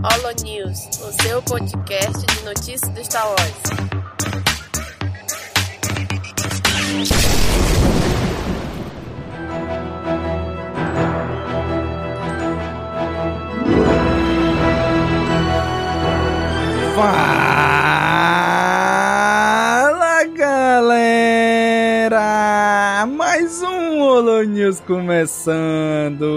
Holo News, o seu podcast de notícias do Star Wars. Fala galera! Mais um Holo News começando!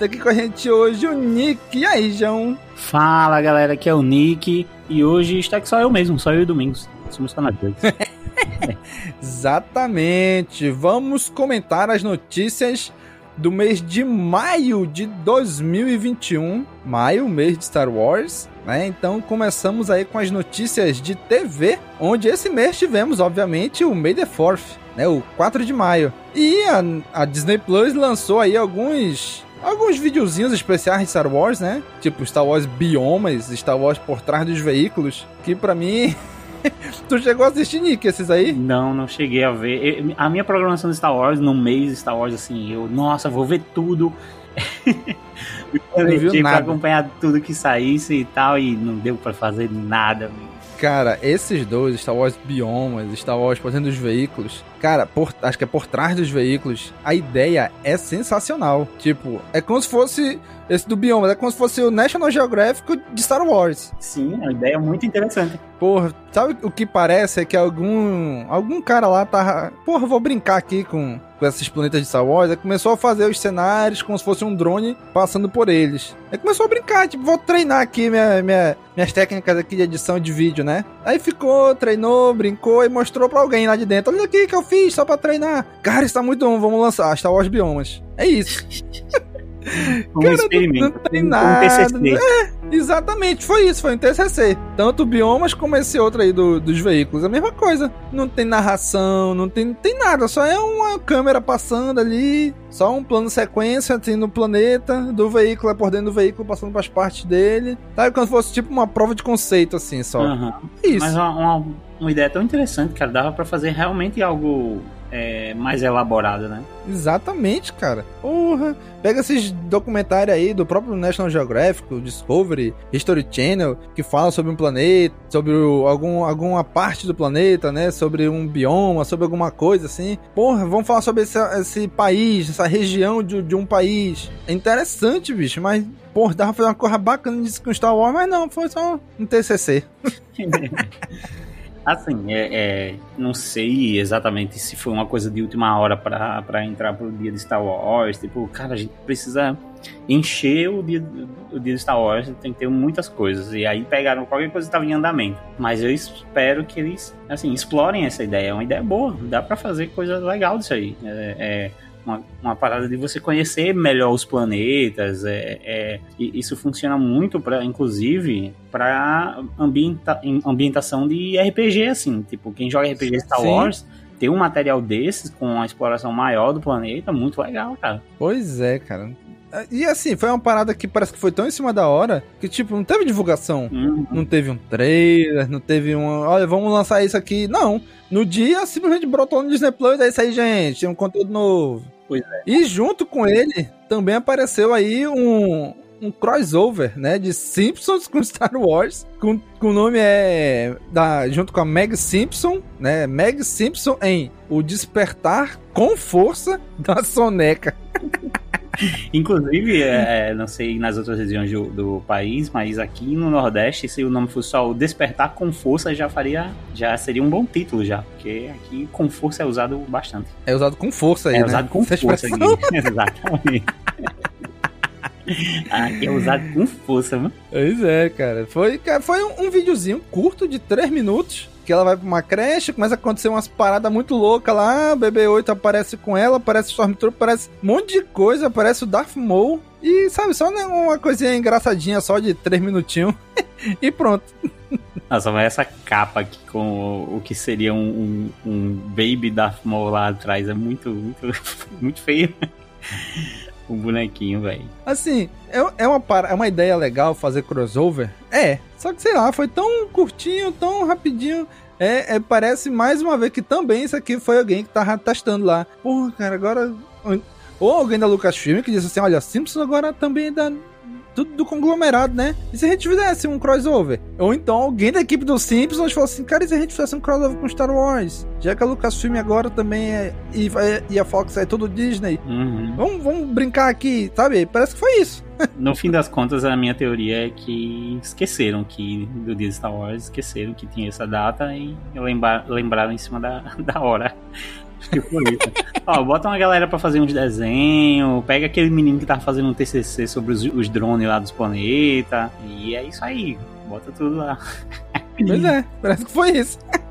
Está aqui com a gente hoje o Nick. E aí, João? Fala galera, aqui é o Nick e hoje está aqui só eu mesmo, só eu e Domingos. Somos canadeiros. Exatamente! Vamos comentar as notícias do mês de maio de 2021. Maio, mês de Star Wars. Né? Então começamos aí com as notícias de TV, onde esse mês tivemos, obviamente, o May the 4th, né? o 4 de maio. E a, a Disney Plus lançou aí alguns alguns videozinhos especiais de Star Wars, né? Tipo Star Wars Biomas, Star Wars por trás dos veículos, que para mim tu chegou a assistir, Nick, esses aí? Não, não cheguei a ver. Eu, a minha programação de Star Wars, no mês de Star Wars, assim, eu, nossa, vou ver tudo. eu Não viu pra nada. acompanhar tudo que saísse e tal, e não deu pra fazer nada. amigo. Cara, esses dois, Star Wars Biomas, Star Wars por dentro dos veículos, cara, por- acho que é por trás dos veículos, a ideia é sensacional. Tipo, é como se fosse esse do Biomas, é como se fosse o National Geographic de Star Wars. Sim, é uma ideia muito interessante. Porra, sabe o que parece é que algum algum cara lá tava, porra, vou brincar aqui com, com esses planetas de Star Wars, começou a fazer os cenários como se fosse um drone passando por eles. Aí começou a brincar, tipo, vou treinar aqui minha, minha- minhas técnicas aqui de edição de vídeo, né? Aí ficou, treinou, brincou e mostrou pra alguém lá de dentro. Olha aqui que eu fiz só pra treinar. Cara, isso tá muito bom, vamos lançar Star Wars Biomas. É isso. Um Cara, experimento. não tem um- um nada, TCC. né? Exatamente, foi isso, foi um TCC. Tanto o Biomas como esse outro aí do- dos veículos, a mesma coisa. Não tem narração, não tem, tem nada, só é uma câmera passando ali, só um plano sequência assim no planeta, do veículo, é por dentro do veículo, passando pras partes dele. Sabe se fosse tipo uma prova de conceito, assim, só. Aham. Isso. Mas uma, uma, uma ideia tão interessante, cara, dava pra fazer realmente algo é, mais elaborado, né? Exatamente, cara. Porra. Pega esses documentários aí do próprio National Geographic, Discovery, History Channel, que falam sobre um planeta, sobre algum, alguma parte do planeta, né? Sobre um bioma, sobre alguma coisa assim. Porra, vamos falar sobre esse, esse país, essa região de, de um país. É interessante, bicho, mas. Porra, dava pra fazer uma coisa bacana disso com Star Wars, mas não, foi só um TCC. Assim, é, é, não sei exatamente se foi uma coisa de última hora pra entrar pro dia de Star Wars. Tipo, cara, a gente precisa encher o dia, o dia de Star Wars, tem que ter muitas coisas. E aí pegaram qualquer coisa que estava em andamento. Mas eu espero que eles, assim, explorem essa ideia. É uma ideia boa, dá pra fazer coisa legal disso aí. É, é uma, uma parada de você conhecer melhor os planetas. É, é, isso funciona muito, pra, inclusive, para ambienta, ambientação de RPG, assim. Tipo, quem joga RPG Star Sim. Wars ter um material desses com a exploração maior do planeta, muito legal, cara. Pois é, cara. E assim, foi uma parada que parece que foi tão em cima da hora que, tipo, não teve divulgação. Hum, Não teve um trailer, não teve um. Olha, vamos lançar isso aqui. Não. No dia, simplesmente brotou no Disney Plus. É isso aí, gente. Tem um conteúdo novo. Pois é. E junto com ele, também apareceu aí um. Um crossover, né? De Simpsons com Star Wars. Com, com o nome é. Da, junto com a Meg Simpson, né? Meg Simpson em O Despertar com Força da Soneca. Inclusive, é, é, não sei nas outras regiões do, do país, mas aqui no Nordeste, se o nome fosse só o Despertar com Força, já faria, já seria um bom título já, porque aqui com força é usado bastante. É usado com força aí, é né? usado com Essa força expressão. aqui. Exatamente. aqui é usado com força, mano. Pois é, cara. Foi, foi um, um videozinho curto de 3 minutos. Que ela vai pra uma creche, começa a acontecer umas paradas muito loucas lá. O BB-8 aparece com ela, aparece o Stormtrooper, aparece um monte de coisa, aparece o Darth Maul. E sabe, só né, uma coisinha engraçadinha só de 3 minutinhos. e pronto. Nossa, mas essa capa aqui com o, o que seria um, um, um Baby Darth Maul lá atrás é muito, muito, muito feio. O bonequinho, velho. Assim, é, é, uma, é uma ideia legal fazer crossover? É. Só que sei lá, foi tão curtinho, tão rapidinho. É, é, parece mais uma vez que também isso aqui foi alguém que tava testando lá. Porra, cara, agora. Ou alguém da Lucasfilm que disse assim: olha, Simpsons agora também da, tudo do conglomerado, né? E se a gente fizesse um crossover? Ou então alguém da equipe dos Simpsons falou assim, cara, e se a gente fizesse um crossover com Star Wars? Já que a Lucasfilm agora também é. E, e a Fox é tudo Disney. Uhum. Vamos, vamos brincar aqui, sabe? Parece que foi isso. No fim das contas, a minha teoria é que esqueceram que do dia de Star Wars, esqueceram que tinha essa data e lembra, lembraram em cima da, da hora. Acho que foi isso. Ó, bota uma galera pra fazer uns desenhos, pega aquele menino que tava fazendo um TCC sobre os, os drones lá dos planetas, e é isso aí. Bota tudo lá. Pois é, parece que foi isso.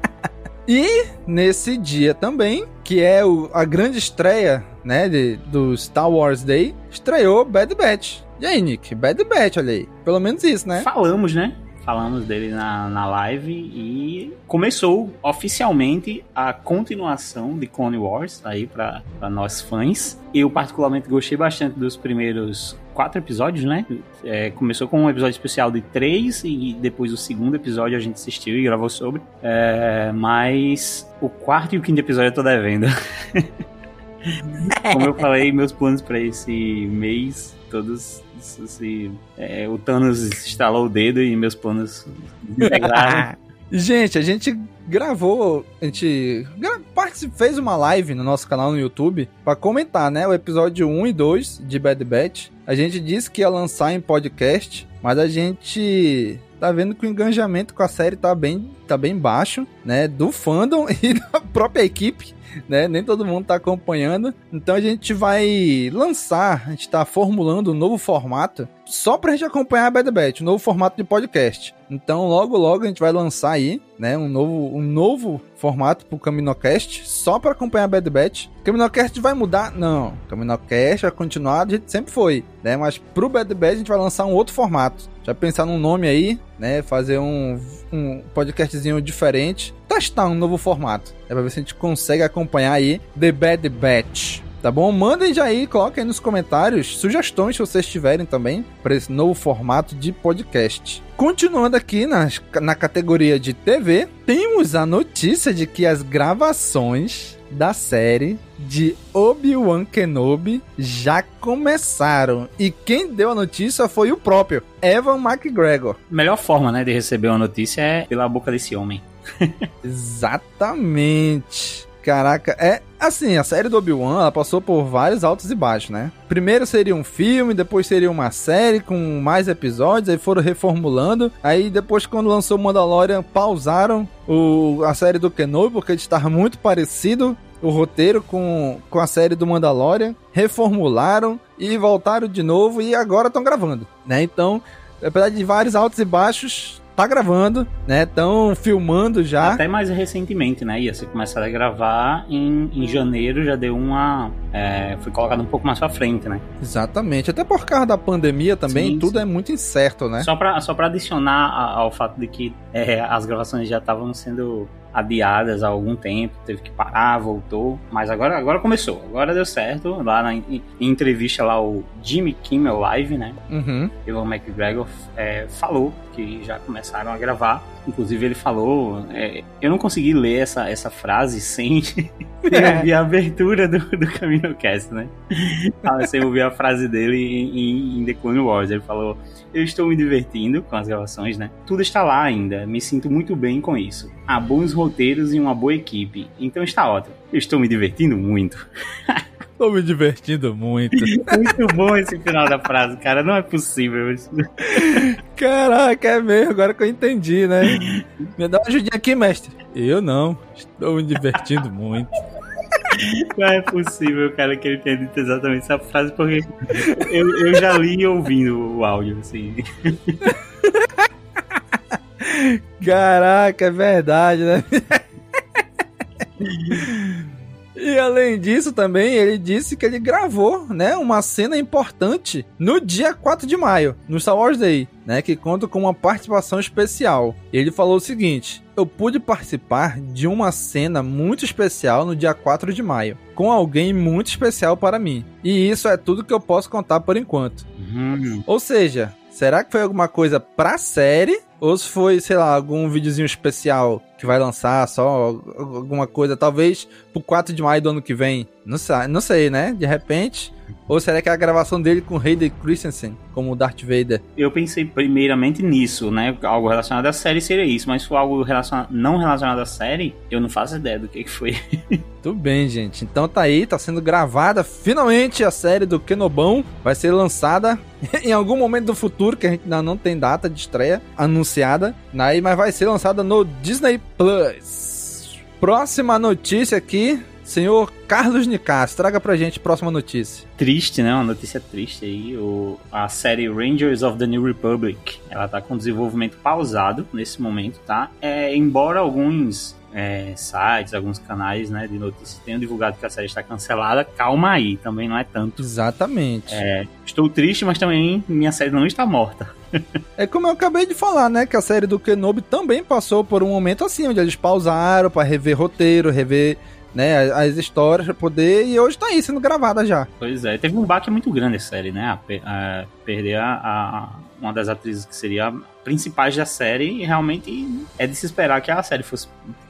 E nesse dia também, que é o, a grande estreia, né, de, do Star Wars Day, estreou Bad Batch. E aí, Nick? Bad Batch, olha aí. Pelo menos isso, né? Falamos, né? Falamos dele na, na live e começou oficialmente a continuação de Clone Wars aí para nós fãs. Eu particularmente gostei bastante dos primeiros quatro episódios, né? É, começou com um episódio especial de três e depois o segundo episódio a gente assistiu e gravou sobre. É, mas o quarto e o quinto episódio eu tô devendo. Como eu falei, meus planos para esse mês todos se, é, o Thanos estalou o dedo e meus planos gente, a gente gravou, a gente fez uma live no nosso canal no YouTube para comentar, né, o episódio 1 e 2 de Bad Batch. A gente disse que ia lançar em podcast, mas a gente tá vendo que o engajamento com a série tá bem, tá bem baixo, né, do fandom e da própria equipe né? Nem todo mundo tá acompanhando. Então a gente vai lançar, a gente tá formulando um novo formato só pra gente acompanhar a Bad Batch, um novo formato de podcast. Então logo logo a gente vai lançar aí, né, um novo, um novo formato pro Caminocast, só para acompanhar a Bad Batch. O Caminocast vai mudar? Não, o Caminocast vai continuar jeito que sempre foi, né? Mas pro Bad Batch a gente vai lançar um outro formato. Já pensar num nome aí, né, fazer um, um podcastzinho diferente, testar um novo formato. É pra ver se a gente consegue acompanhar aí The Bad Batch. Tá bom? Mandem já aí, coloquem aí nos comentários sugestões se vocês tiverem também para esse novo formato de podcast. Continuando aqui na, na categoria de TV, temos a notícia de que as gravações da série de Obi-Wan Kenobi já começaram. E quem deu a notícia foi o próprio Evan McGregor. Melhor forma, né, de receber uma notícia é pela boca desse homem. Exatamente. Caraca, é assim, a série do Obi-Wan, ela passou por vários altos e baixos, né? Primeiro seria um filme, depois seria uma série com mais episódios, aí foram reformulando. Aí depois quando lançou Mandalorian, pausaram o, a série do Kenobi porque estava muito parecido o roteiro com, com a série do Mandalorian, reformularam e voltaram de novo e agora estão gravando, né? Então, apesar de vários altos e baixos, tá gravando, né? Estão filmando já. Até mais recentemente, né? Ia ser começado a gravar em, em janeiro, já deu uma. É, foi colocado um pouco mais pra frente, né? Exatamente. Até por causa da pandemia também, sim, tudo sim. é muito incerto, né? Só pra, só pra adicionar ao fato de que é, as gravações já estavam sendo adiadas há algum tempo, teve que parar, voltou, mas agora, agora começou, agora deu certo. Lá na em, em entrevista lá o Jimmy Kimmel Live, né? Uhum. Evan McGregor é, falou que já começaram a gravar. Inclusive ele falou, é, eu não consegui ler essa, essa frase sem, ouvir a abertura do, do Camino Cast, né? sem ouvir a frase dele em, em The Clone Wars. Ele falou eu estou me divertindo com as gravações, né? Tudo está lá ainda, me sinto muito bem com isso. Há bons roteiros e uma boa equipe, então está ótimo. Eu estou me divertindo muito. Estou me divertindo muito. Muito bom esse final da frase, cara. Não é possível. Caraca, é mesmo. Agora que eu entendi, né? Me dá uma ajudinha aqui, mestre. Eu não. Estou me divertindo muito. Não é possível, cara, que ele tenha dito exatamente essa frase, porque eu, eu já li ouvindo o áudio, assim. Caraca, é verdade, né? E além disso também, ele disse que ele gravou, né, uma cena importante no dia 4 de maio, no Star Wars Day, né, que conta com uma participação especial. Ele falou o seguinte: "Eu pude participar de uma cena muito especial no dia 4 de maio, com alguém muito especial para mim. E isso é tudo que eu posso contar por enquanto." Uhum. Ou seja, será que foi alguma coisa pra série ou se foi, sei lá, algum videozinho especial que vai lançar só alguma coisa, talvez pro 4 de maio do ano que vem. Não sei, não sei né? De repente. Ou será que é a gravação dele com Hayden Christensen, como Darth Vader? Eu pensei primeiramente nisso, né? Algo relacionado à série seria isso, mas se for algo relacionado, não relacionado à série, eu não faço ideia do que, que foi. Tudo bem, gente. Então tá aí, tá sendo gravada finalmente a série do Kenobão. Vai ser lançada em algum momento do futuro, que a gente ainda não tem data de estreia anunciada, né? mas vai ser lançada no Disney Plus. Próxima notícia aqui Senhor Carlos Nicas, traga pra gente a próxima notícia. Triste, né? Uma notícia triste aí. O, a série Rangers of the New Republic, ela tá com desenvolvimento pausado nesse momento, tá? É, embora alguns é, sites, alguns canais né, de notícias tenham divulgado que a série está cancelada, calma aí, também não é tanto. Exatamente. É, estou triste, mas também minha série não está morta. é como eu acabei de falar, né? Que a série do Kenobi também passou por um momento assim, onde eles pausaram para rever roteiro, rever né, as histórias pra poder, e hoje tá aí sendo gravada já. Pois é, teve um baque muito grande a série, né, a, a perder a, a, uma das atrizes que seria principais da série, e realmente é de se esperar que a série fosse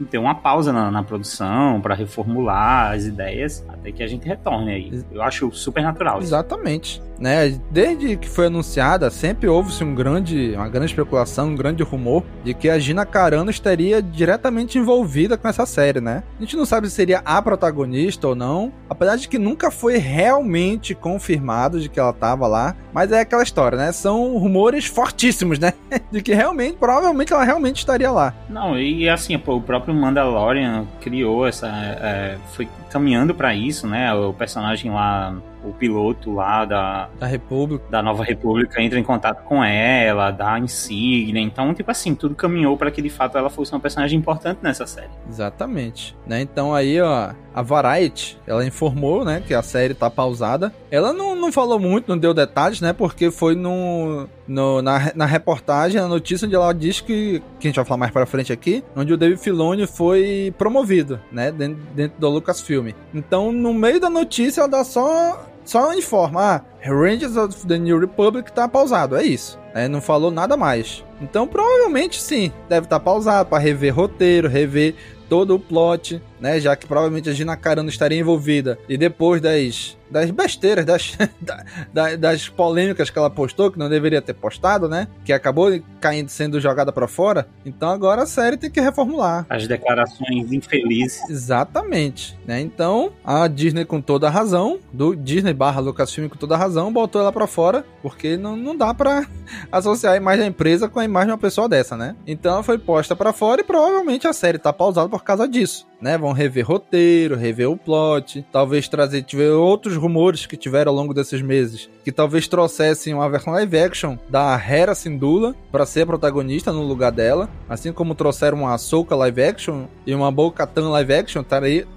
ter uma pausa na, na produção para reformular as ideias até que a gente retorne aí. Eu acho super natural. Exatamente. Né? Desde que foi anunciada, sempre houve-se um grande, uma grande especulação, um grande rumor de que a Gina Carano estaria diretamente envolvida com essa série, né? A gente não sabe se seria a protagonista ou não, apesar de que nunca foi realmente confirmado de que ela estava lá, mas é aquela história, né? São rumores fortíssimos, né? de que realmente, provavelmente ela realmente estaria lá. Não, e assim, pô, o próprio Mandalorian criou essa. É, foi caminhando para isso, né? O personagem lá o piloto lá da, da República, da Nova República entra em contato com ela, dá insígnia. Então, tipo assim, tudo caminhou para que de fato ela fosse uma personagem importante nessa série. Exatamente. Né? Então aí, ó, a Variety, ela informou, né, que a série tá pausada. Ela não, não falou muito, não deu detalhes, né, porque foi no, no na, na reportagem, na notícia onde ela diz que, que a gente vai falar mais para frente aqui, onde o David Filoni foi promovido, né, dentro, dentro do Lucasfilm. Então, no meio da notícia, ela dá só só informa, ah, Rangers of the New Republic tá pausado, é isso. É, não falou nada mais. Então, provavelmente sim, deve estar tá pausado para rever roteiro, rever todo o plot, né? Já que provavelmente a Gina Carano estaria envolvida. E depois das das besteiras, das, da, das polêmicas que ela postou, que não deveria ter postado, né? Que acabou caindo, sendo jogada para fora. Então agora a série tem que reformular. As declarações infelizes. Exatamente, né? Então a Disney com toda a razão, do Disney barra Lucasfilm com toda a razão, botou ela para fora, porque não, não dá para associar a imagem da empresa com a imagem de uma pessoa dessa, né? Então ela foi posta para fora e provavelmente a série tá pausada por causa disso, né? Vão rever roteiro, rever o plot, talvez trazer tiver outros rumores que tiveram ao longo desses meses, que talvez trouxessem uma versão live action da Hera Syndulla para ser protagonista no lugar dela, assim como trouxeram uma Ahsoka live action e uma Bo-Katan live action,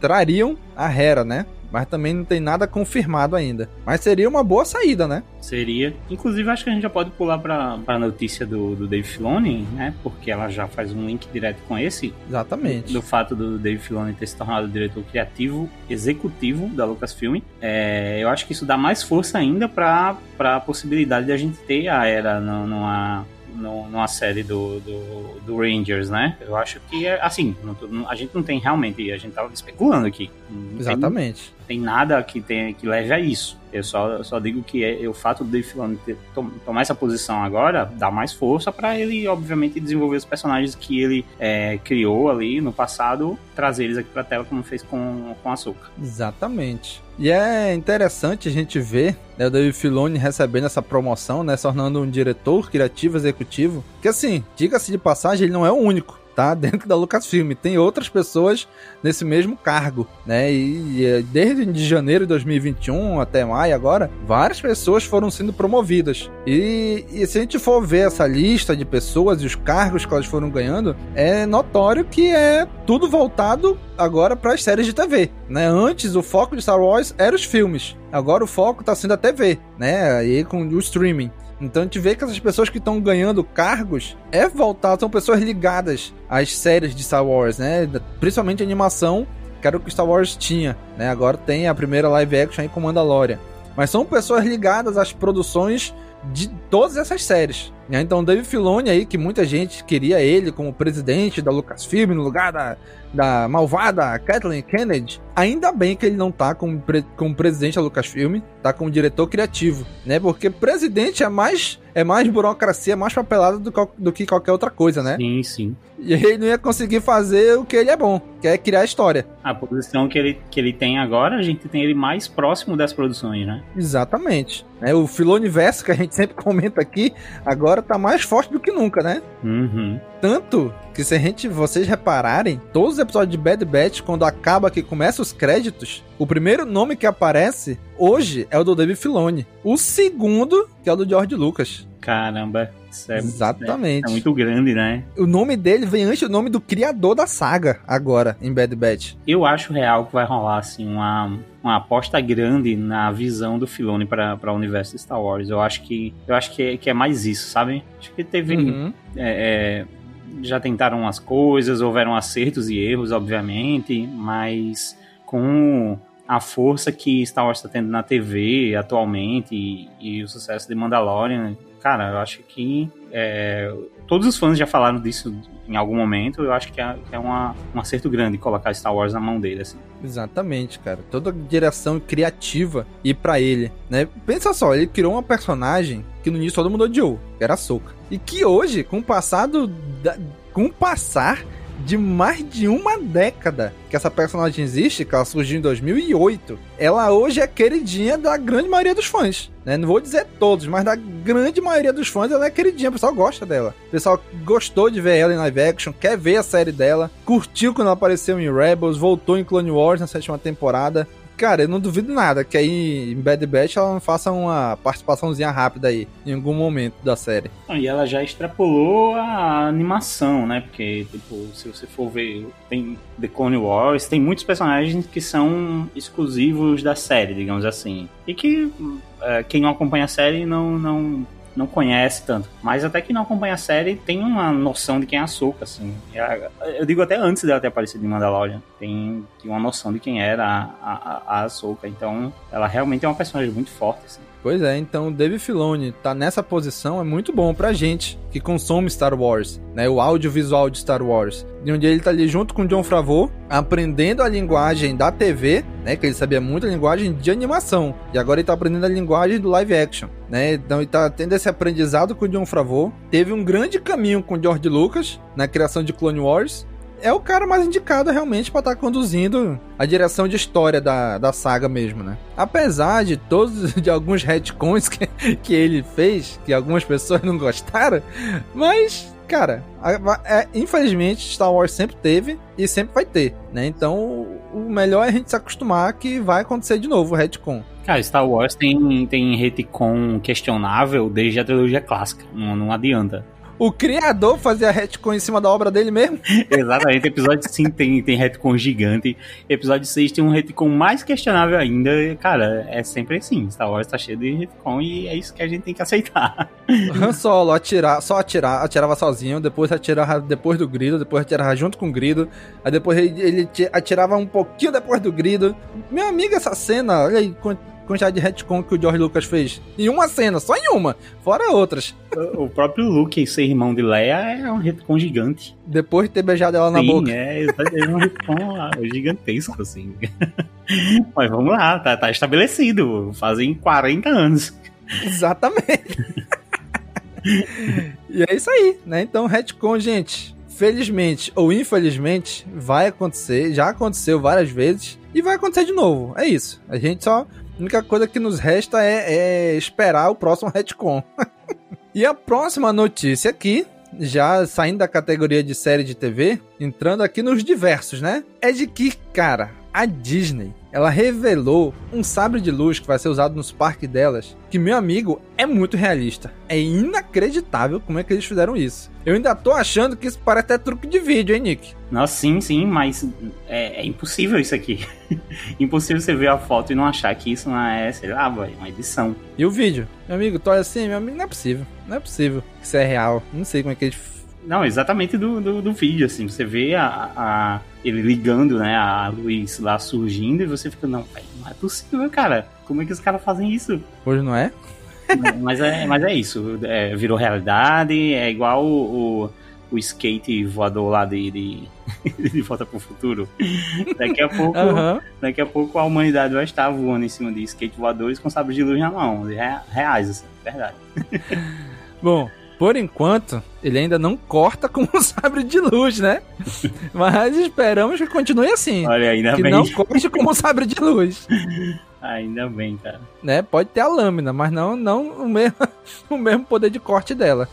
trariam a Hera, né? Mas também não tem nada confirmado ainda. Mas seria uma boa saída, né? Seria. Inclusive, acho que a gente já pode pular para a notícia do, do Dave Filoni, né? Porque ela já faz um link direto com esse. Exatamente. Do, fato do Dave Filoni ter se tornado diretor criativo executivo da Lucasfilm. É, eu acho que isso dá mais força ainda para a possibilidade de a gente ter a era numa numa série do, do, do, Rangers, né? Eu acho que, é, assim, não, a gente não tem realmente, a gente tava especulando aqui. Exatamente. Tem, nada que, tem, que leve a isso. Eu só, eu só digo que é, o fato do Dave Filoni ter, tom, tomar essa posição agora dá mais força para ele, obviamente, desenvolver os personagens que ele é, criou ali no passado, trazer eles aqui pra tela, como fez com, com Açúcar. Exatamente. E é interessante a gente ver né, o Dave Filoni recebendo essa promoção, né, se tornando um diretor criativo executivo. Que assim, diga-se de passagem, ele não é o único tá? Dentro da Lucasfilm. Tem outras pessoas nesse mesmo cargo, né? E, e é, desde de janeiro de 2021 até maio agora, várias pessoas foram sendo promovidas. E, e se a gente for ver essa lista de pessoas e os cargos que elas foram ganhando, é notório que é tudo voltado agora para as séries de TV, né? Antes o foco de Star Wars era os filmes. Agora o foco está sendo a TV, né? Aí com o streaming. Então a gente vê que essas pessoas que estão ganhando cargos é voltado, são pessoas ligadas às séries de Star Wars, né? Principalmente a animação, que era o que Star Wars tinha, né? Agora tem a primeira live action aí com Mandalorian. Mas são pessoas ligadas às produções de todas essas séries. Então, Dave Filoni aí, que muita gente queria ele como presidente da Lucasfilm no lugar da, da malvada Kathleen Kennedy, ainda bem que ele não tá como, pre como presidente da Lucasfilm, tá como diretor criativo, né? Porque presidente é mais é mais burocracia, mais papelada do, do que qualquer outra coisa, né? Sim, sim. E ele não ia conseguir fazer o que ele é bom, que é criar história. A posição que ele, que ele tem agora, a gente tem ele mais próximo das produções, né? Exatamente. É, o Filoniverso, que a gente sempre comenta aqui, agora tá mais forte do que nunca, né? Uhum. Tanto que se a gente, vocês repararem, todos os episódios de Bad Batch, quando acaba que começa os créditos, o primeiro nome que aparece hoje é o do David Filoni. O segundo, que é o do George Lucas. Caramba, isso é, Exatamente. É, é, muito grande, né? O nome dele vem antes do nome do criador da saga, agora, em Bad Batch. Eu acho real que vai rolar, assim, uma, uma aposta grande na visão do Filoni para o universo de Star Wars. Eu acho que, eu acho que, é, que é mais isso, sabe? Acho que teve. Uhum. É, é já tentaram as coisas, houveram acertos e erros, obviamente, mas com a força que Star Wars está tendo na TV atualmente e, e, o sucesso de Mandalorian, cara, eu acho que é, todos os fãs já falaram disso em algum momento. Eu acho que é, é uma, um acerto grande colocar Star Wars na mão dele, assim. Exatamente, cara. Toda direção criativa e para ele, né? Pensa só, ele criou uma personagem que no início todo mundo odiou, que era a Soka. E que hoje, com o passado da, com o passar de mais de uma década que essa personagem existe, que ela surgiu em 2008, ela hoje é queridinha da grande maioria dos fãs. Né? Não vou dizer todos, mas da grande maioria dos fãs ela é queridinha, o pessoal gosta dela. O pessoal gostou de ver ela em live action, quer ver a série dela, curtiu quando ela apareceu em Rebels, voltou em Clone Wars na sétima temporada cara, eu não duvido nada que aí em Bad Batch ela faça uma participaçãozinha rápida aí, em algum momento da série. E ela já extrapolou a animação, né? Porque, tipo, se você for ver, tem The Clone Wars, tem muitos personagens que são exclusivos da série, digamos assim. E que é, quem não acompanha a série não, não não conhece tanto. Mas até que não acompanha a série, tem uma noção de quem é a Soka, assim. Eu digo até antes dela ter aparecido em Mandalorian. Tem, tem uma noção de quem era a, a, a Ahsoka. Então, ela realmente é uma personagem muito forte, assim. Pois é, então o Dave Filoni tá nessa posição é muito bom pra gente que consome Star Wars, né? O audiovisual de Star Wars. De onde ele tá ali junto com John Favreau, aprendendo a linguagem da TV, né? Que ele sabia muito a linguagem de animação. E agora ele tá aprendendo a linguagem do live action, né? Então ele tá tendo esse aprendizado com o John Favreau. Teve um grande caminho com o George Lucas na criação de Clone Wars é o cara mais indicado realmente para estar tá conduzindo a direção de história da, da saga mesmo, né? Apesar de todos, de alguns retcons que, que ele fez, que algumas pessoas não gostaram, mas, cara, é, infelizmente Star Wars sempre teve e sempre vai ter, né? Então, o melhor é a gente se acostumar que vai acontecer de novo o retcon. Cara, Star Wars tem, tem retcon questionável desde a trilogia clássica, não, não adianta o criador fazia retcon em cima da obra dele mesmo. Exatamente. Episódio 5 tem, tem retcon gigante. Episódio 6 tem um retcon mais questionável ainda. Cara, é sempre assim. Star Wars tá cheio de retcon e é isso que a gente tem que aceitar. Han Solo atirar, só atirar, atirava sozinho, depois atirava depois do grido, depois atirava junto com o grido, aí depois ele, ele atirava um pouquinho depois do grido. Meu amigo, essa cena, olha aí, quantidade de retcon que o George Lucas fez. Em uma cena, só em uma, fora outras. O próprio Luke ser irmão de Leia é um retcon gigante. Depois de ter beijado ela Sim, na boca. É, é um retcon gigantesco, assim. Mas vamos lá, tá, tá estabelecido. Fazem 40 anos. Exatamente. e é isso aí, né? Então, retcon, gente, felizmente ou infelizmente, vai acontecer, já aconteceu várias vezes e vai acontecer de novo. É isso. A gente só a única coisa que nos resta é, é esperar o próximo retcon. e a próxima notícia aqui, já saindo da categoria de série de TV, entrando aqui nos diversos, né? É de que, cara, a Disney ela revelou um sabre de luz que vai ser usado nos parques delas, que meu amigo é muito realista. É inacreditável como é que eles fizeram isso. Eu ainda tô achando que isso parece até truque de vídeo, hein, Nick? Nossa, sim, sim, mas é, é impossível isso aqui. impossível você ver a foto e não achar que isso não é, sei lá, uma edição. E o vídeo? Meu amigo, tu olha assim, meu amigo, não é possível. Não é possível que isso é real. Não sei como é que eles não, exatamente do, do, do, vídeo, assim. Você vê a, a, ele ligando, né, a luz lá surgindo e você fica, não, não é possível, cara. Como é que os caras fazem isso? Hoje não é? mas, é, mas é isso. É, virou realidade. É igual o, o, o skate voador lá de, de, de Volta pro Futuro. Daqui a pouco, Aham. daqui a pouco a humanidade vai estar voando em cima de skate voadores com sabres de luz na mão. Re- Reais, assim, verdade. Bom, por enquanto, ele ainda não corta com o sabre de luz, né? Mas esperamos que continue assim. Olha, ainda Que bem. não corte com o sabre de luz. Ainda bem, cara. Né? Pode ter a lâmina, mas não, não o, mesmo, o mesmo poder de corte dela.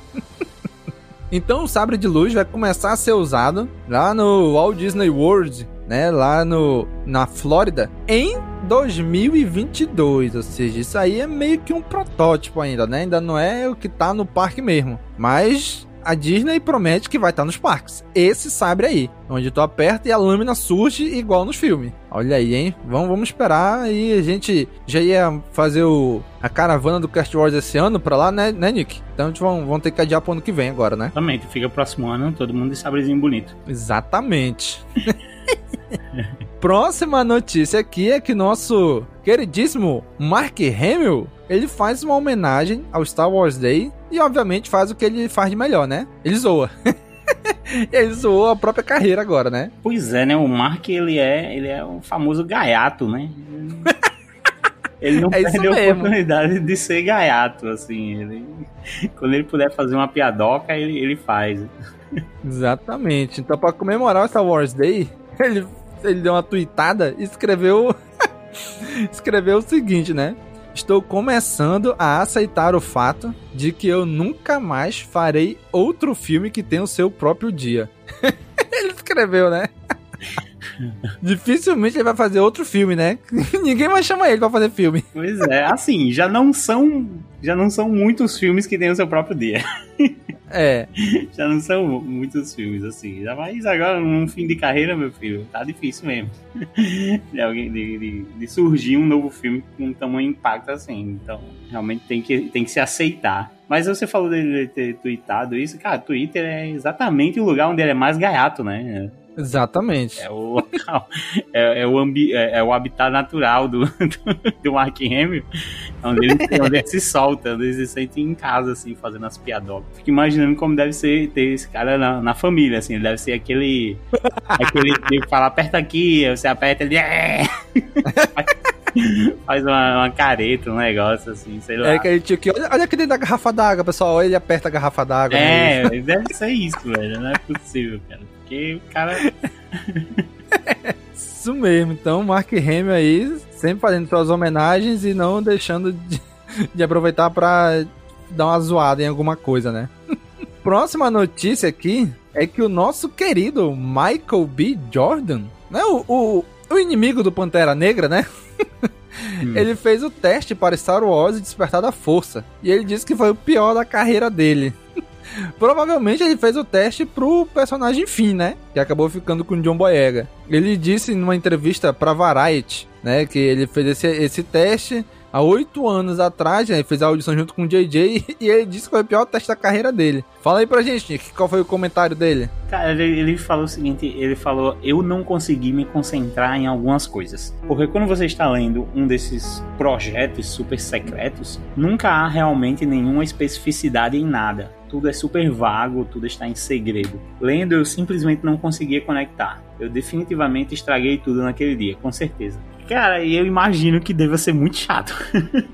Então o sabre de luz vai começar a ser usado lá no Walt Disney World, né? Lá no, na Flórida, em 2022. Ou seja, isso aí é meio que um protótipo ainda, né? Ainda não é o que tá no parque mesmo. Mas a Disney promete que vai estar nos parques. Esse sabre aí, onde tu aperta e a lâmina surge igual nos filmes. Olha aí, hein? Vamos, vamos esperar e a gente já ia fazer o, a caravana do Cast Wars esse ano pra lá, né, né Nick? Então a gente vão, vão ter que adiar pro ano que vem agora, né? Exatamente, fica próximo ano, todo mundo de sabrezinho bonito. Exatamente. Próxima notícia aqui é que nosso queridíssimo Mark Hamill, ele faz uma homenagem ao Star Wars Day e obviamente faz o que ele faz de melhor, né? Ele zoa. ele zoou a própria carreira agora, né? Pois é, né? O Mark, ele é, ele é o famoso gaiato, né? Ele não É perdeu a oportunidade de ser gaiato, assim. Ele, quando ele puder fazer uma piadoca, ele, ele faz. Exatamente. Então, para comemorar o Star Wars Day, ele, ele deu uma tweetada e escreveu, escreveu o seguinte, né? Estou começando a aceitar o fato de que eu nunca mais farei outro filme que tenha o seu próprio dia. ele escreveu, né? Dificilmente ele vai fazer outro filme, né? Ninguém vai chamar ele pra fazer filme. Pois é, assim, já não são. Já não são muitos filmes que têm o seu próprio dia. É, Já não são muitos filmes, assim. Mas agora, num fim de carreira, meu filho, tá difícil mesmo. De, alguém, de, de- de surgir um novo filme com um tamanho impacto assim. Então, realmente tem que, tem que se aceitar. Mas você falou dele ter tweetado isso, cara, Twitter é exatamente o lugar onde ele é mais gaiato, né? Exatamente. É o local, é, é o, ambi, é, é o habitat natural do, do, do Mark Hamill, onde ele, onde ele se solta, onde ele se sente em casa, assim, fazendo as piadocas. Fico imaginando como deve ser ter esse cara na, na família, assim, ele deve ser aquele, aquele que fala, aperta aqui, você aperta, ele é! faz uma, uma careta, um negócio assim, sei lá. É aquele tio que, olha, olha aqui dentro da garrafa d'água, pessoal. Olha, ele aperta a garrafa d'água. né? É, deve ser isso, velho, não é possível, cara. Porque o cara Isso mesmo. Então, Mark Hamill aí, sempre fazendo suas homenagens e não deixando de, de aproveitar pra dar uma zoada em alguma coisa, né? Próxima notícia aqui é que o nosso querido Michael B. Jordan, né? O, o, o inimigo do Pantera Negra, né? Hum. Ele fez o teste para Star Wars e Despertar da Força. E ele disse que foi o pior da carreira dele. Provavelmente ele fez o teste pro personagem Finn, né? Que acabou ficando com o John Boyega. Ele disse numa entrevista pra Variety, né? Que ele fez esse, esse teste há oito anos atrás, né? Fez a audição junto com o JJ e ele disse que foi o pior teste da carreira dele. Fala aí pra gente, qual foi o comentário dele? Cara, ele, ele falou o seguinte: ele falou, eu não consegui me concentrar em algumas coisas. Porque quando você está lendo um desses projetos super secretos, nunca há realmente nenhuma especificidade em nada. Tudo é super vago, tudo está em segredo. Lendo, eu simplesmente não conseguia conectar. Eu definitivamente estraguei tudo naquele dia, com certeza. Cara, eu imagino que deva ser muito chato.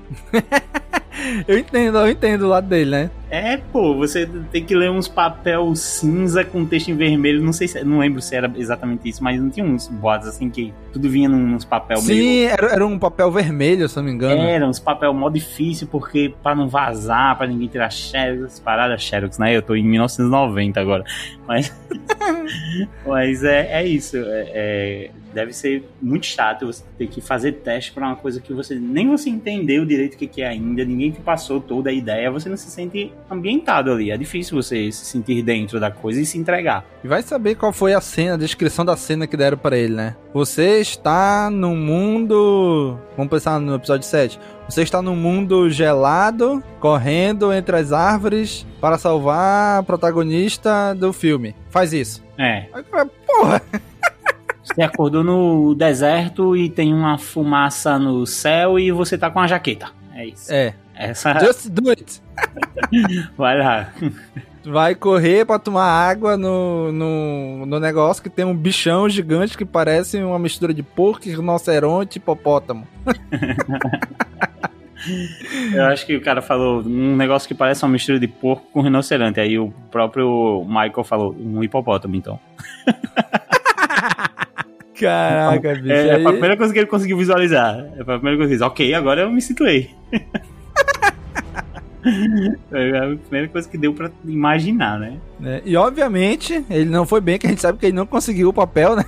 Eu entendo, eu entendo o lado dele, né? É, pô, você tem que ler uns papel cinza com texto em vermelho. Não sei se, não lembro se era exatamente isso, mas não tinha uns boatos assim que tudo vinha num- nos papel meio Sim, era, era um papel vermelho, se não me engano. Era uns papel mó difícil, porque pra não vazar, pra ninguém tirar xerox, paradas xerox, né? Eu tô em 1990 agora. Mas, mas é, é isso. é- é- deve ser muito chato você ter que fazer teste pra uma coisa que você nem você entendeu direito o que, que é ainda, ninguém te passou toda a ideia, você não se sente ambientado ali. É difícil você se sentir dentro da coisa e se entregar. E vai saber qual foi a cena, a descrição da cena que deram pra ele, né? Você está no mundo. Vamos pensar no episódio 7. Você está num mundo gelado, correndo entre as árvores para salvar a protagonista do filme. Faz isso. É. Porra! Você acordou no deserto e tem uma fumaça no céu e você tá com a jaqueta. É isso. É, Essa. Just do it. Vai lá. Vai correr pra tomar água no, no, no negócio que tem um bichão gigante que parece uma mistura de porco, rinoceronte e hipopótamo. Eu acho que o cara falou um negócio que parece uma mistura de porco com rinoceronte. Aí o próprio Michael falou um hipopótamo, então. Caraca, bicho. É, é a primeira coisa que ele conseguiu visualizar. É a primeira coisa que ele disse, ok, agora eu me situei. É a primeira coisa que deu pra imaginar, né? né? E obviamente, ele não foi bem, que a gente sabe que ele não conseguiu o papel, né?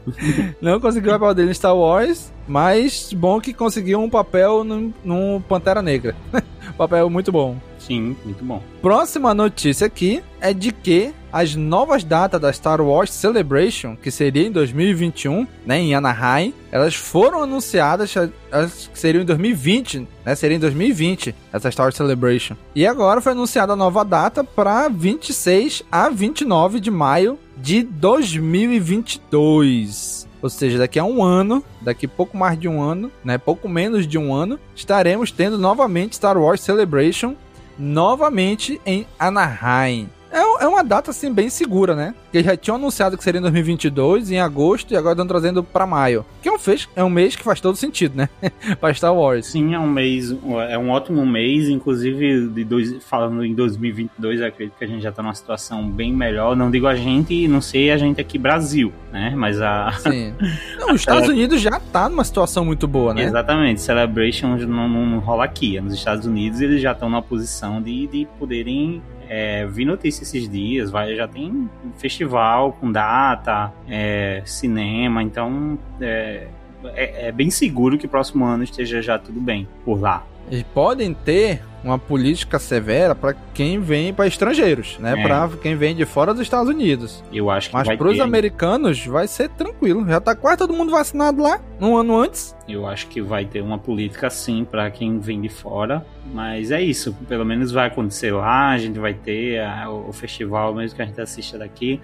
não conseguiu o papel dele em Star Wars, mas bom que conseguiu um papel num, num Pantera Negra. papel muito bom. Sim, muito bom. Próxima notícia aqui é de que as novas datas da Star Wars Celebration, que seria em 2021, né, em Anaheim, elas foram anunciadas, elas seriam em 2020, né, seria em 2020 essa Star Wars Celebration. E agora foi anunciada a nova data para 26 a 29 de maio de 2022. Ou seja, daqui a um ano, daqui pouco mais de um ano, né, pouco menos de um ano, estaremos tendo novamente Star Wars Celebration novamente em Anaheim. É, é uma data assim bem segura, né? Já tinham anunciado que seria em 2022, em agosto, e agora estão trazendo pra maio. Que é um, fez, é um mês que faz todo sentido, né? pra Star Wars. Sim, é um mês, é um ótimo mês, inclusive de dois, falando em 2022, eu acredito que a gente já tá numa situação bem melhor. Não digo a gente, não sei a gente aqui Brasil, né? Mas a Sim. Não, os Estados Unidos já tá numa situação muito boa, né? Exatamente, Celebration não, não, não rola aqui. Nos Estados Unidos eles já estão na posição de, de poderem é, vi notícia esses dias, vai, já tem festival com data, é, cinema, então é, é, é bem seguro que próximo ano esteja já tudo bem por lá. E podem ter uma política severa para quem vem para estrangeiros, né? É. Para quem vem de fora dos Estados Unidos. Eu acho que Mas para os americanos vai ser tranquilo. Já tá quase todo mundo vacinado lá, um ano antes. eu acho que vai ter uma política sim para quem vem de fora, mas é isso, pelo menos vai acontecer lá, a gente vai ter a- o, o festival mesmo que a gente assista daqui.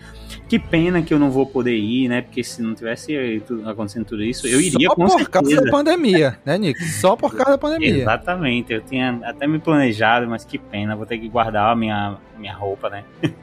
Que pena que eu não vou poder ir, né? Porque se não tivesse tudo- acontecendo tudo isso, eu iria Só com por causa certeza. da pandemia, né, Nick? Só por causa da pandemia. Exatamente, eu tinha até me planejado, mas que pena, vou ter que guardar a minha, minha roupa, né?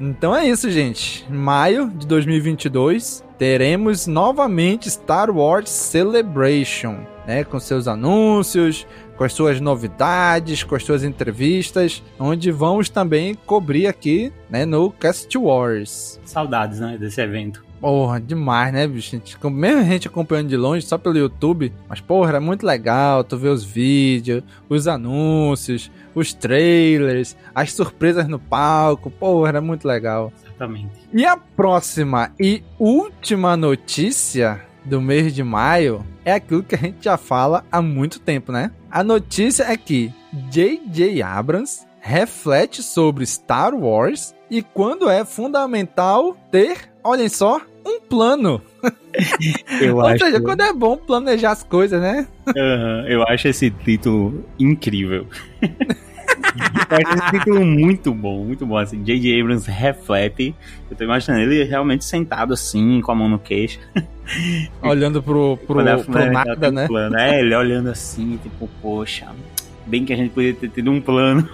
Então é isso, gente. Em maio de 2022, teremos novamente Star Wars Celebration, né? Com seus anúncios, com as suas novidades, com as suas entrevistas, onde vamos também cobrir aqui, né? No Cast Wars. Saudades, né, desse evento. Porra, demais, né, bicho? A gente- Mesmo a gente acompanhando de longe, só pelo YouTube, mas, porra, é muito legal tu ver os vídeos, os anúncios, os trailers, as surpresas no palco, porra, era muito legal. Exatamente. E a próxima e última notícia do mês de maio é aquilo que a gente já fala há muito tempo, né? A notícia é que J.J. Abrams reflete sobre Star Wars e quando é fundamental ter, olhem só, um plano. Eu Ou acho, seja, quando é bom planejar as coisas, né? Aham, eu acho esse título incrível. eu acho esse título muito bom, muito bom. Assim, J.J. Abrams reflete. Eu tô imaginando ele realmente sentado assim, com a mão no queixo. Olhando pro, pro, é pro nada, né? plano. É, ele olhando assim, tipo, poxa, bem que a gente podia ter tido um plano.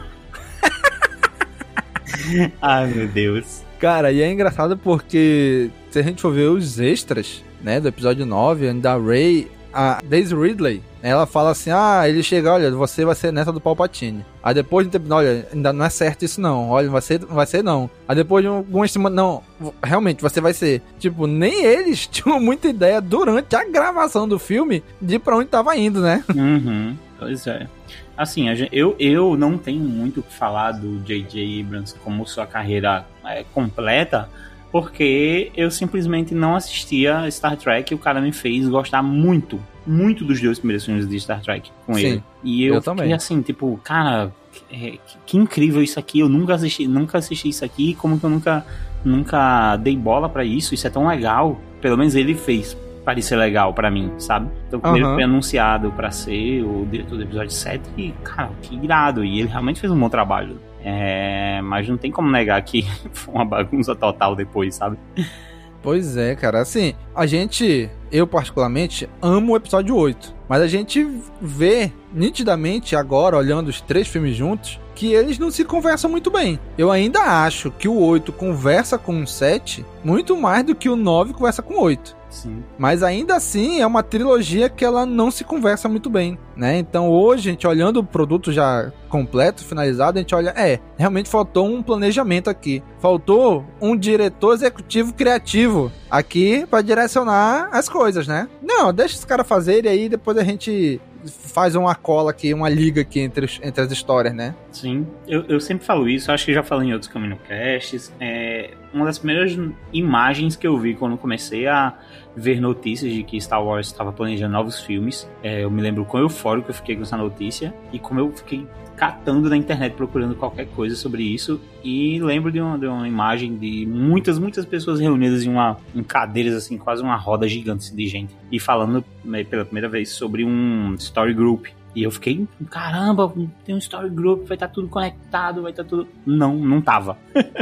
Ai, meu Deus. Cara, e é engraçado porque se a gente for ver os extras, né, do episódio 9, da Ray, a Daisy Ridley, ela fala assim: "Ah, ele chega, olha, você vai ser neta do Palpatine". Aí depois de tempo, olha, ainda não é certo isso não. Olha, vai ser, vai ser não. Aí depois de algumas semanas, não, realmente você vai ser. Tipo, nem eles tinham muita ideia durante a gravação do filme de pra onde tava indo, né? Uhum, pois é. Assim, eu, eu não tenho muito o que falar do J.J. Abrams como sua carreira é, completa, porque eu simplesmente não assistia Star Trek e o cara me fez gostar muito, muito dos dois primeiros filmes de Star Trek com Sim, ele. E eu, eu fiquei também. assim, tipo, cara, que, que- que incrível isso aqui, eu nunca assisti, nunca assisti isso aqui, como que eu nunca, nunca dei bola pra isso, isso é tão legal. Pelo menos ele fez parecer legal pra mim, sabe? Então, ele Aham. foi anunciado pra ser o diretor do episódio 7, e, cara, que irado. E ele realmente fez um bom trabalho. É, mas não tem como negar que foi uma bagunça total depois, sabe? Pois é, cara. Assim, a gente, eu particularmente, amo o episódio 8. Mas a gente vê nitidamente agora, olhando os três filmes juntos, que eles não se conversam muito bem. Eu ainda acho que o 8 conversa com o 7 muito mais do que o 9 conversa com o 8. Sim. Mas ainda assim é uma trilogia que ela não se conversa muito bem, né? Então hoje, a gente olhando o produto já completo, finalizado, a gente olha, é, realmente faltou um planejamento aqui. Faltou um diretor executivo criativo aqui para direcionar as coisas, né? Não, deixa os caras fazerem aí, depois a gente faz uma cola aqui, uma liga aqui entre, entre as histórias, né? Sim, eu, eu sempre falo isso, acho que já falei em outros CaminoCasts. É uma das primeiras imagens que eu vi quando comecei a ver notícias de que Star Wars estava planejando novos filmes. É, eu me lembro quão eufórico eu fiquei com essa notícia e como eu fiquei catando na internet procurando qualquer coisa sobre isso e lembro de uma, de uma imagem de muitas, muitas pessoas reunidas em, uma, em cadeiras assim, quase uma roda gigante de gente e falando né, pela primeira vez sobre um story group e eu fiquei, caramba, tem um story group, vai estar tá tudo conectado, vai estar tá tudo. Não, não tava.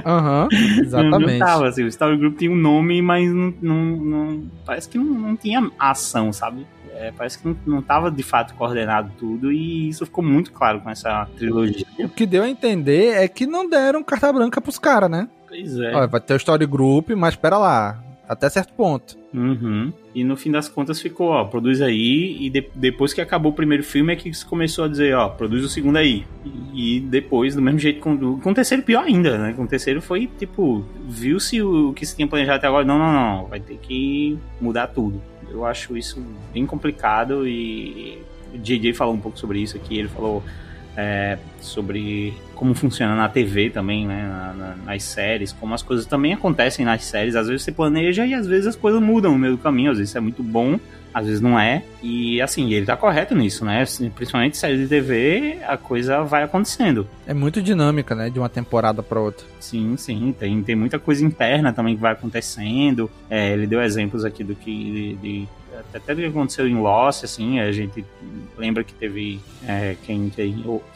Aham, uhum, exatamente. não, tava, assim, o story group tinha um nome, mas não, não, não parece que não, não tinha ação, sabe? É, parece que não, não tava de fato coordenado tudo e isso ficou muito claro com essa trilogia. O que deu a entender é que não deram carta branca pros caras, né? Pois é. Olha, vai ter o Story Group, mas espera lá, até certo ponto. Uhum. E no fim das contas ficou, ó, produz aí. E de, depois que acabou o primeiro filme é que se começou a dizer, ó, produz o segundo aí. E, e depois, do mesmo jeito, com, com o terceiro pior ainda, né? Com o terceiro foi tipo, viu-se o, o que se tinha planejado até agora. Não, não, não. Vai ter que mudar tudo. Eu acho isso bem complicado e o JJ falou um pouco sobre isso aqui. Ele falou é, sobre como funciona na TV também, né? Na, na, nas séries, como as coisas também acontecem nas séries. Às vezes você planeja e às vezes as coisas mudam no meio do caminho. Às vezes é muito bom, às vezes não é. E assim, ele tá correto nisso, né? Principalmente séries de TV, a coisa vai acontecendo. É muito dinâmica, né? De uma temporada para outra. Sim, sim. Tem, tem muita coisa interna também que vai acontecendo. É, ele deu exemplos aqui do que. De, até do que aconteceu em Lost, assim, a gente lembra que teve é, quem,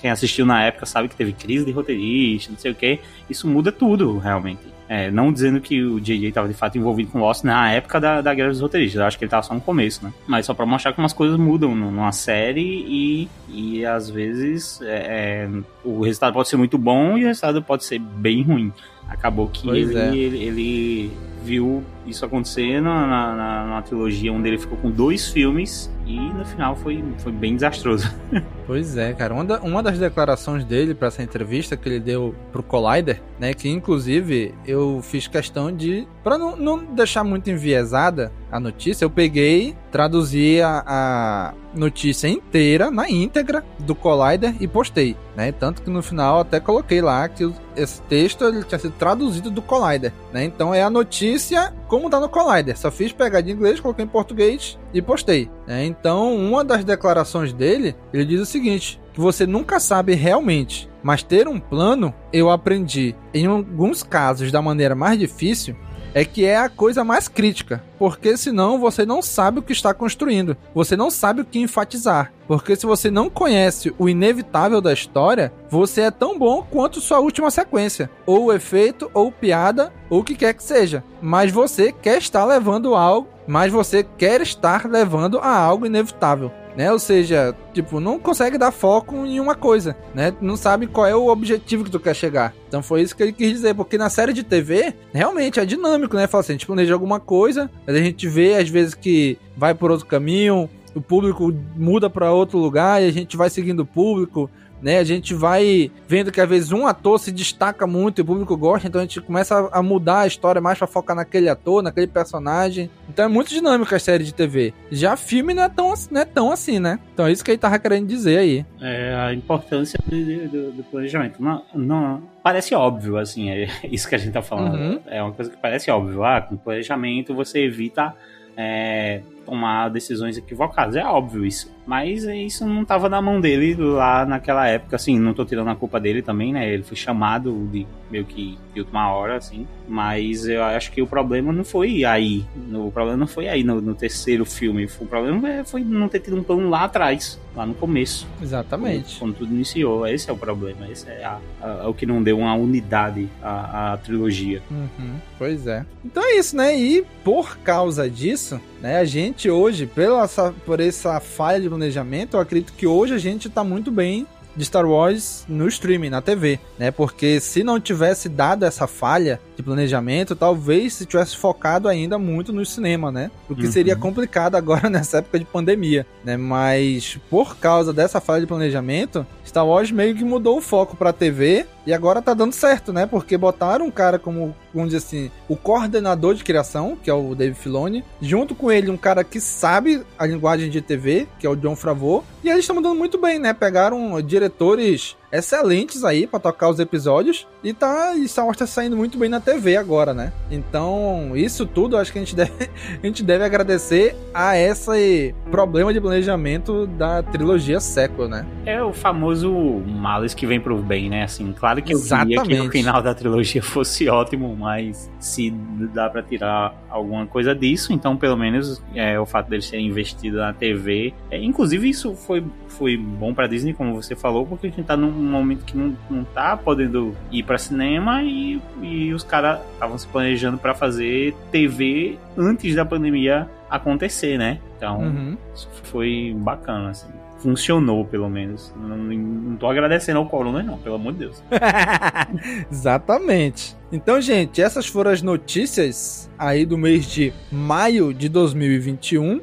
quem, assistiu na época sabe que teve crise de roteirista, não sei o que. Isso muda tudo, realmente. É, não dizendo que o JJ estava de fato envolvido com Lost na época da, da Guerra dos Roteiristas, eu acho que ele estava só no começo, né? Mas só para mostrar como as coisas mudam numa série e, e às vezes é, é, o resultado pode ser muito bom e o resultado pode ser bem ruim. Acabou que ele, é. ele, ele, viu isso acontecer na, na, na, trilogia onde ele ficou com dois filmes e no final foi, foi bem desastroso. Pois é, cara. Uma, da, uma das declarações dele para essa entrevista que ele deu pro Collider, né? Que inclusive eu fiz questão de. Para não, não deixar muito enviesada a notícia, eu peguei, traduzi a, a notícia inteira, na íntegra, do Collider e postei, né? Tanto que no final até coloquei lá que esse texto ele tinha sido traduzido do Collider, né? Então é a notícia como tá no Collider. Só fiz pegar de inglês, coloquei em português e postei. Né? Então, uma das declarações dele, ele diz o seguinte: que você nunca sabe realmente, mas ter um plano, eu aprendi em alguns casos da maneira mais difícil é que é a coisa mais crítica, porque senão você não sabe o que está construindo, você não sabe o que enfatizar. Porque se você não conhece o inevitável da história, você é tão bom quanto sua última sequência, ou efeito, ou piada, ou o que quer que seja. Mas você quer estar levando algo, mas você quer estar levando a algo inevitável né? Ou seja, tipo, não consegue dar foco em uma coisa, né? Não sabe qual é o objetivo que tu quer chegar. Então foi isso que ele quis dizer, porque na série de TV, realmente é dinâmico, né? Fala assim, a gente planeja alguma coisa, a gente vê às vezes que vai por outro caminho, o público muda para outro lugar e a gente vai seguindo o público né? A gente vai vendo que às vezes um ator se destaca muito e o público gosta, então a gente começa a mudar a história mais para focar naquele ator, naquele personagem. Então é muito dinâmica a série de TV. Já filme não é tão, não é tão assim, né? Então é isso que ele tava querendo dizer aí. É a importância do, do, do planejamento. Não, não, parece óbvio, assim, é isso que a gente tá falando. Uhum. É uma coisa que parece óbvio. Ah, com planejamento você evita é, tomar decisões equivocadas. É óbvio isso. Mas isso não estava na mão dele lá naquela época, assim, não tô tirando a culpa dele também, né? Ele foi chamado de meio que de última hora, assim. Mas eu acho que o problema não foi aí. O problema não foi aí no, no terceiro filme. O problema foi não ter tido um plano lá atrás, lá no começo. Exatamente. Quando, quando tudo iniciou. Esse é o problema. Esse é a, a, o que não deu uma unidade à, à trilogia. Uhum, pois é. Então é isso, né? E por causa disso, Né? A gente hoje, pela, por essa falha de planejamento, eu acredito que hoje a gente está muito bem de Star Wars no streaming, na TV, né? Porque se não tivesse dado essa falha de planejamento, talvez se tivesse focado ainda muito no cinema, né? O que uhum. seria complicado agora nessa época de pandemia, né? Mas por causa dessa falha de planejamento, Star Wars meio que mudou o foco para TV e agora tá dando certo, né? Porque botaram um cara como, vamos dizer assim, o coordenador de criação, que é o Dave Filoni, junto com ele um cara que sabe a linguagem de TV, que é o John Favreau, e eles estão mandando muito bem, né? Pegaram diretores excelentes aí para tocar os episódios e tá e Star Wars tá saindo muito bem na TV agora, né? Então, isso tudo acho que a gente deve a gente deve agradecer a esse problema de planejamento da trilogia sequel, né? É o famoso males que vem pro bem, né? Assim, claro que eu Exatamente. queria que o final da trilogia fosse ótimo, mas se dá para tirar alguma coisa disso, então pelo menos é, o fato deles terem investido na TV, é, inclusive isso foi foi bom para Disney, como você falou, porque a gente tá num momento que não, não tá podendo ir para cinema e, e os caras estavam se planejando para fazer TV antes da pandemia acontecer, né? Então, uhum. isso foi bacana, assim. Funcionou, pelo menos. Não, não tô agradecendo ao Corona, não, pelo amor de Deus. Exatamente. Então, gente, essas foram as notícias aí do mês de maio de 2021.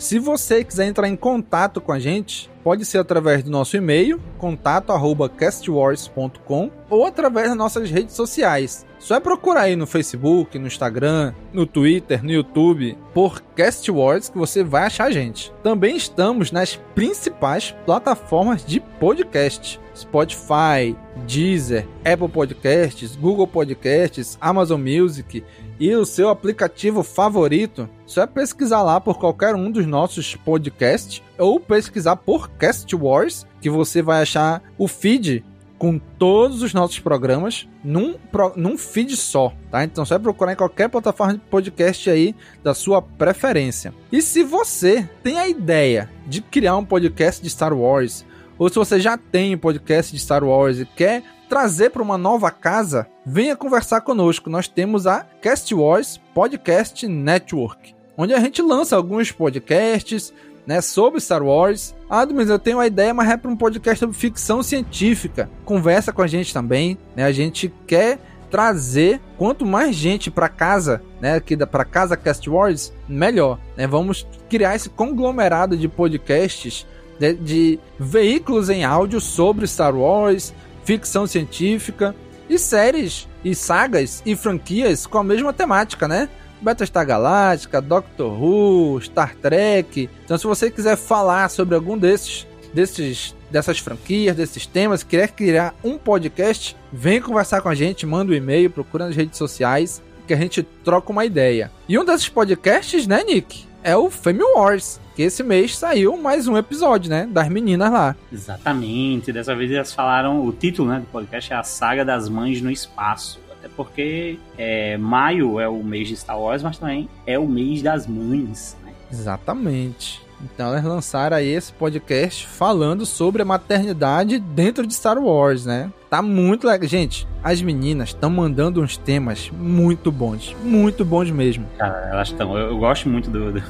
Se você quiser entrar em contato com a gente, pode ser através do nosso e-mail, contato@castwars.com ou através das nossas redes sociais. Só é procurar aí no Facebook, no Instagram, no Twitter, no YouTube por Cast Wars que você vai achar a gente. Também estamos nas principais plataformas de podcast: Spotify, Deezer, Apple Podcasts, Google Podcasts, Amazon Music e o seu aplicativo favorito, só é pesquisar lá por qualquer um dos nossos podcasts ou pesquisar por Cast Wars, que você vai achar o feed com todos os nossos programas num, num feed só, tá? Então você vai procurar em qualquer plataforma de podcast aí da sua preferência. E se você tem a ideia de criar um podcast de Star Wars, ou se você já tem um podcast de Star Wars e quer trazer para uma nova casa, venha conversar conosco. Nós temos a Cast Wars Podcast Network, onde a gente lança alguns podcasts né, sobre Star Wars. Ah, mas eu tenho uma ideia, mas é para um podcast sobre ficção científica. Conversa com a gente também, né? A gente quer trazer quanto mais gente para casa, né, aqui para casa Cast Wars, melhor, né? Vamos criar esse conglomerado de podcasts de, né, de veículos em áudio sobre Star Wars, ficção científica e séries e sagas e franquias com a mesma temática, né? Battlestar Galactica, Doctor Who, Star Trek. Então, se você quiser falar sobre algum desses, desses dessas franquias, desses temas, quiser criar um podcast, vem conversar com a gente, manda um e-mail, procura nas redes sociais, que a gente troca uma ideia. E um desses podcasts, né, Nick? É o Fame Wars esse mês saiu mais um episódio, né? Das meninas lá. Exatamente. Dessa vez elas falaram. O título né, do podcast é A Saga das Mães no Espaço. Até porque é, maio é o mês de Star Wars, mas também é o mês das mães. Né? Exatamente. Então elas lançaram aí esse podcast falando sobre a maternidade dentro de Star Wars, né? Tá muito legal. Gente, as meninas estão mandando uns temas muito bons. Muito bons mesmo. Cara, elas estão. Eu, eu, gosto muito do, do,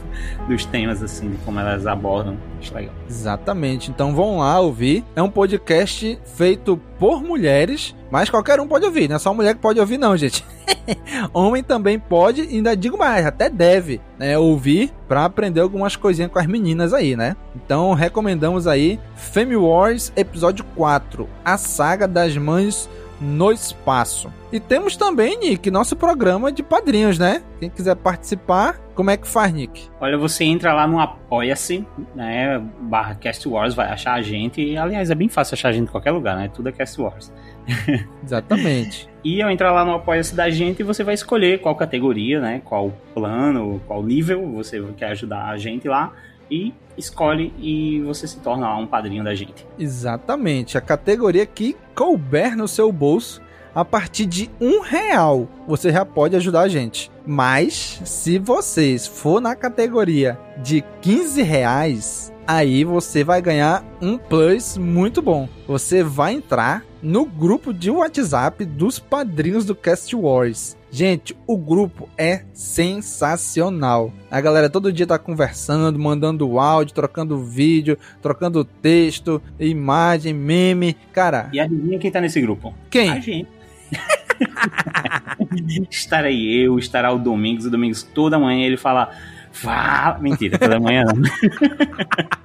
dos temas, assim, de como elas abordam. Acho legal. Exatamente. Então vão lá ouvir. É um podcast feito por mulheres, mas qualquer um pode ouvir. Não é só mulher que pode ouvir, não, gente. Homem também pode, ainda digo mais, até deve né, ouvir para aprender algumas coisinhas com as meninas aí, né? Então recomendamos aí Femme Wars Episódio 4, a saga das mães no espaço. E temos também, Nick, nosso programa de padrinhos, né? Quem quiser participar, como é que faz, Nick? Olha, você entra lá no Apoia-se, né? Barra Cast Wars, vai achar a gente. E, aliás, é bem fácil achar a gente em qualquer lugar, né? Tudo é Cast Wars. Exatamente. e ao entrar lá no Apoia-se da gente, você vai escolher qual categoria, né? Qual plano, qual nível você quer ajudar a gente lá e escolhe e você se torna um padrinho da gente. Exatamente, a categoria que couber no seu bolso. A partir de um real você já pode ajudar a gente. Mas se vocês for na categoria de 15 reais, aí você vai ganhar um plus muito bom. Você vai entrar no grupo de WhatsApp dos padrinhos do Cast Wars. Gente, o grupo é sensacional. A galera todo dia tá conversando, mandando áudio, trocando vídeo, trocando texto, imagem, meme. Cara. E adivinha quem tá nesse grupo? Quem? A gente. Estarei eu, estará o Domingos. O Domingos toda manhã ele fala. Fala. Mentira, toda manhã não.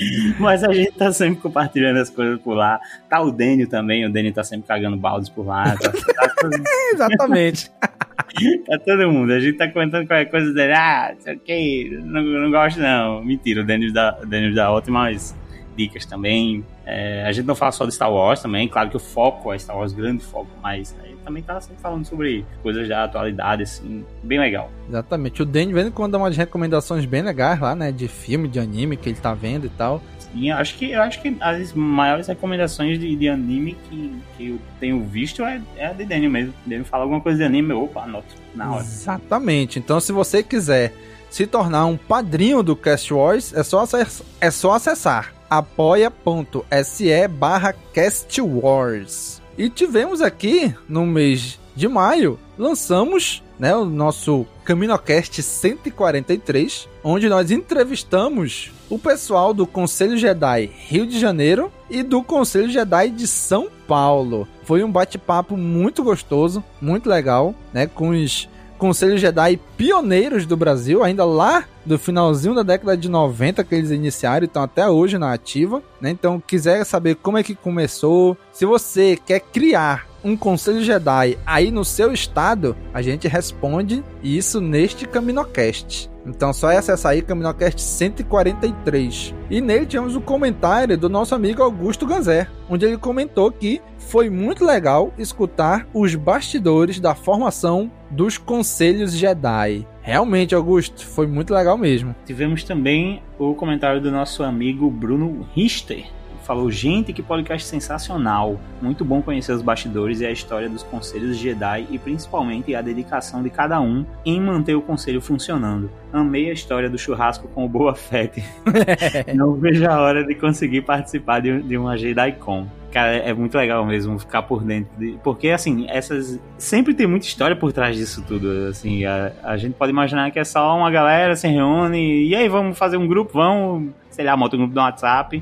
Mas a gente tá sempre compartilhando as coisas por lá. Tá o Dênio também, o Dênio tá sempre cagando baldes por lá. Tá, tá todo... Exatamente. tá todo mundo. A gente tá comentando qualquer coisa dele. Ah, sei o que, não, não gosto não. Mentira, o Dênio dá, o Dênio dá ótimas dicas também. É, a gente não fala só de Star Wars também, claro que o foco é Star Wars, grande foco, mas a gente também tá sempre falando sobre coisas da atualidade, assim, bem legal. Exatamente. O Danny vendo quando dá umas recomendações bem legais lá, né? De filme, de anime que ele tá vendo e tal. Sim, acho que, eu acho que as maiores recomendações de, de anime que, que eu tenho visto é, é a de Daniel mesmo. Daniel fala alguma coisa de anime, opa, anoto na hora. Exatamente. Então, se você quiser se tornar um padrinho do Cast Wars, é só, acessar, é só acessar apoia.se barra castwars. E tivemos aqui, no mês de maio, lançamos né, o nosso CaminoCast 143, onde nós entrevistamos o pessoal do Conselho Jedi Rio de Janeiro e do Conselho Jedi de São Paulo. Foi um bate-papo muito gostoso, muito legal, né, com os Conselho Jedi pioneiros do Brasil, ainda lá do finalzinho da década de 90 que eles iniciaram, estão até hoje na ativa, né? Então, quiser saber como é que começou, se você quer criar um conselho Jedi aí no seu estado, a gente responde isso neste Caminocast. Então só é acessar aí Caminocast 143. E nele tivemos um comentário do nosso amigo Augusto Ganzé, onde ele comentou que foi muito legal escutar os bastidores da formação dos conselhos Jedi. Realmente, Augusto, foi muito legal mesmo. Tivemos também o comentário do nosso amigo Bruno Richter, falou: gente, que podcast sensacional! Muito bom conhecer os bastidores e a história dos conselhos Jedi e principalmente a dedicação de cada um em manter o conselho funcionando. Amei a história do churrasco com o Boa Fett. Não vejo a hora de conseguir participar de, de uma JediCon. Cara, é muito legal mesmo ficar por dentro. De, porque, assim, essas. Sempre tem muita história por trás disso tudo. Assim, a, a gente pode imaginar que é só uma galera se reúne e aí vamos fazer um grupo, vamos, sei lá, monta um grupo no WhatsApp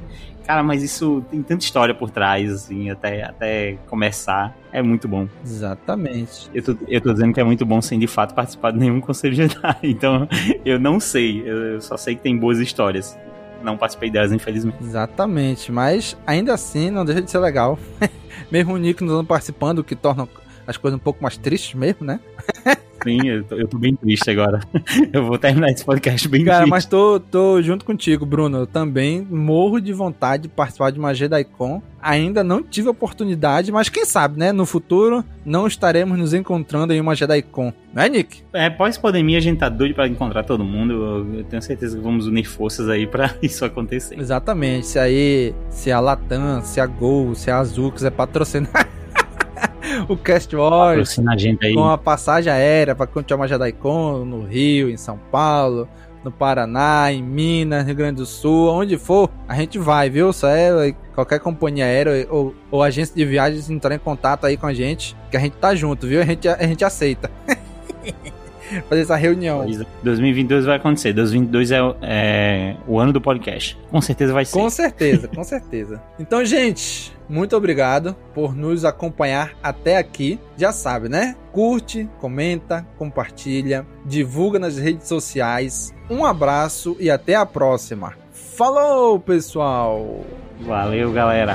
Cara, mas isso tem tanta história por trás, assim, até, até começar. É muito bom. Exatamente. Eu tô, eu tô dizendo que é muito bom sem de fato participar de nenhum conselho Jedi. Então, eu não sei. Eu só sei que tem boas histórias. Não participei delas, infelizmente. Exatamente. Mas ainda assim, não deixa de ser legal. mesmo o Nick não participando, o que torna as coisas um pouco mais tristes mesmo, né? Sim, eu tô, eu tô, bem triste agora. Eu vou terminar esse podcast bem Cara, triste. mas tô, tô junto contigo, Bruno. Eu também morro de vontade de participar de uma JediCon. Ainda não tive oportunidade, mas quem sabe, né? No futuro não estaremos nos encontrando em uma JediCon. Não é, Nick? É, pós-pandemia a gente tá doido pra encontrar todo mundo. Eu tenho certeza que vamos unir forças aí pra isso acontecer. Exatamente. Se aí, se a Latam, se a Gol, se a Azul quiser patrocinar. O Cast Wars com a passagem aérea para continuar uma JediCon no Rio, em São Paulo, no Paraná, em Minas, Rio Grande do Sul, onde for, a gente vai, viu? Só é qualquer companhia aérea ou, ou agência de viagens entrar em contato aí com a gente, que a gente tá junto, viu? A gente, a gente aceita. fazer essa reunião. 2022 vai acontecer. 2022 é, é, o ano do podcast. Com certeza vai ser. Com certeza, com certeza. Então, gente, muito obrigado por nos acompanhar até aqui. Já sabe, né? Curte, comenta, compartilha, divulga nas redes sociais. Um abraço e até a próxima. Falou, pessoal! Valeu, galera!